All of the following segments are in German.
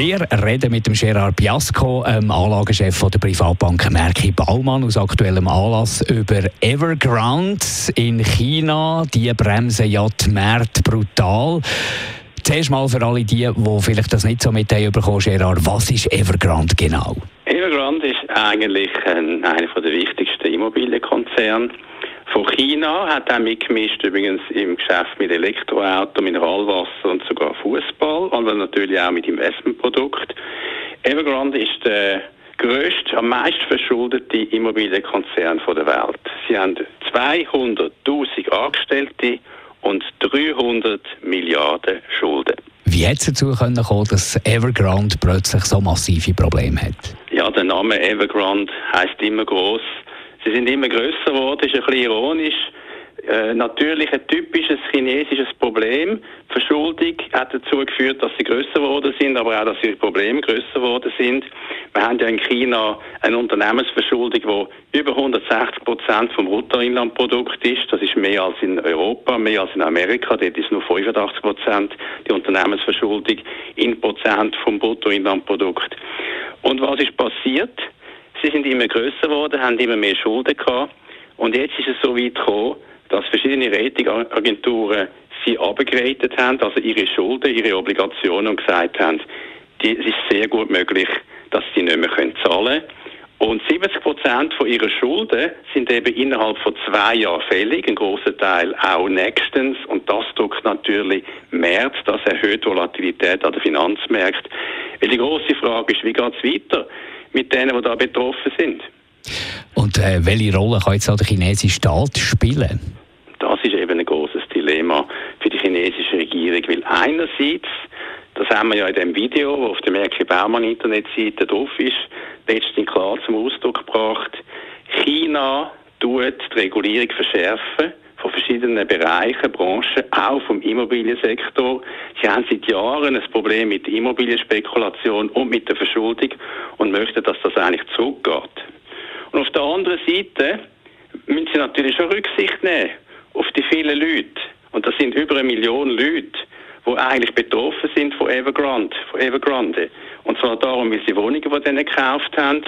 wir reden mit dem Gerard Biasco, ähm, Anlagechef von der Privatbank Merki Baumann, aus aktuellem Anlass über Evergrande in China. Die bremsen ja die Märkte brutal. Zuerst mal für alle die, die vielleicht das nicht so mit bekommen, Gerard, was ist Evergrande genau? Evergrande ist eigentlich ein, einer der wichtigsten Immobilienkonzerne von China, hat auch mitgemischt übrigens im Geschäft mit Elektroauto, Mineralwasser und sogar Fußball, und natürlich auch mit Investmentprodukten. Evergrande ist der grösste, am meisten verschuldete Immobilienkonzern der Welt. Sie haben 200.000 Angestellte und 300 Milliarden Schulden. Wie hat es dazu kommen, dass Evergrande plötzlich so massive Probleme hat? Ja, der Name Evergrande heißt immer groß. Sie sind immer größer geworden, ist ein bisschen ironisch. Äh, natürlich ein typisches chinesisches Problem. Verschuldung hat dazu geführt, dass sie größer geworden sind, aber auch, dass ihre Probleme größer geworden sind. Wir haben ja in China eine Unternehmensverschuldung, die über 160 Prozent vom Bruttoinlandprodukt ist. Das ist mehr als in Europa, mehr als in Amerika. Dort ist nur 85 Prozent die Unternehmensverschuldung in Prozent vom Bruttoinlandprodukt. Und was ist passiert? Sie sind immer größer geworden, haben immer mehr Schulden gehabt. Und jetzt ist es so weit gekommen, dass verschiedene Ratingagenturen sie abgegradet haben, also ihre Schulden, ihre Obligationen und gesagt haben, die, es ist sehr gut möglich, dass sie nicht mehr können zahlen können. Und 70 Prozent von ihrer Schulden sind eben innerhalb von zwei Jahren fällig, ein großer Teil auch nächstens. Und das drückt natürlich März, das erhöht Volatilität an den Finanzmärkten. Weil die große Frage ist, wie geht es weiter mit denen, die da betroffen sind? Und äh, welche Rolle kann jetzt auch der chinesische Staat spielen? Das ist eben ein großes Dilemma für die chinesische Regierung, weil einerseits das haben wir ja in dem Video, das auf der Merkel Baumann Internetseite drauf ist, letztens klar zum Ausdruck gebracht. China tut die Regulierung verschärfen von verschiedenen Bereichen, Branchen, auch vom Immobiliensektor. Sie haben seit Jahren ein Problem mit Immobilienspekulation und mit der Verschuldung und möchten, dass das eigentlich zurückgeht. Und auf der anderen Seite müssen sie natürlich schon Rücksicht nehmen auf die vielen Leute. Und das sind über eine Million Leute, die eigentlich betroffen sind von Evergrande. Von Evergrande. Und zwar darum, weil sie Wohnungen von denen gekauft haben.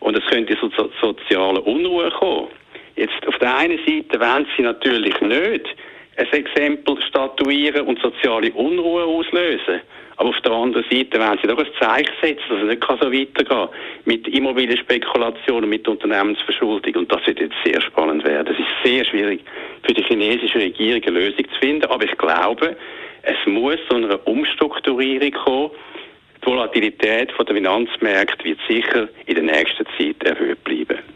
Und es könnte zu so sozialen Unruhe kommen. Auf der einen Seite wollen sie natürlich nicht ein Exempel statuieren und soziale Unruhe auslösen. Aber auf der anderen Seite wollen sie doch ein Zeichen setzen, dass es nicht so weitergehen kann mit Immobilienspekulation und mit Unternehmensverschuldung. Und das wird jetzt sehr spannend werden. Es ist sehr schwierig für die chinesische Regierung eine Lösung zu finden. Aber ich glaube, es muss zu einer Umstrukturierung kommen. Die Volatilität der Finanzmärkte wird sicher in der nächsten Zeit erhöht bleiben.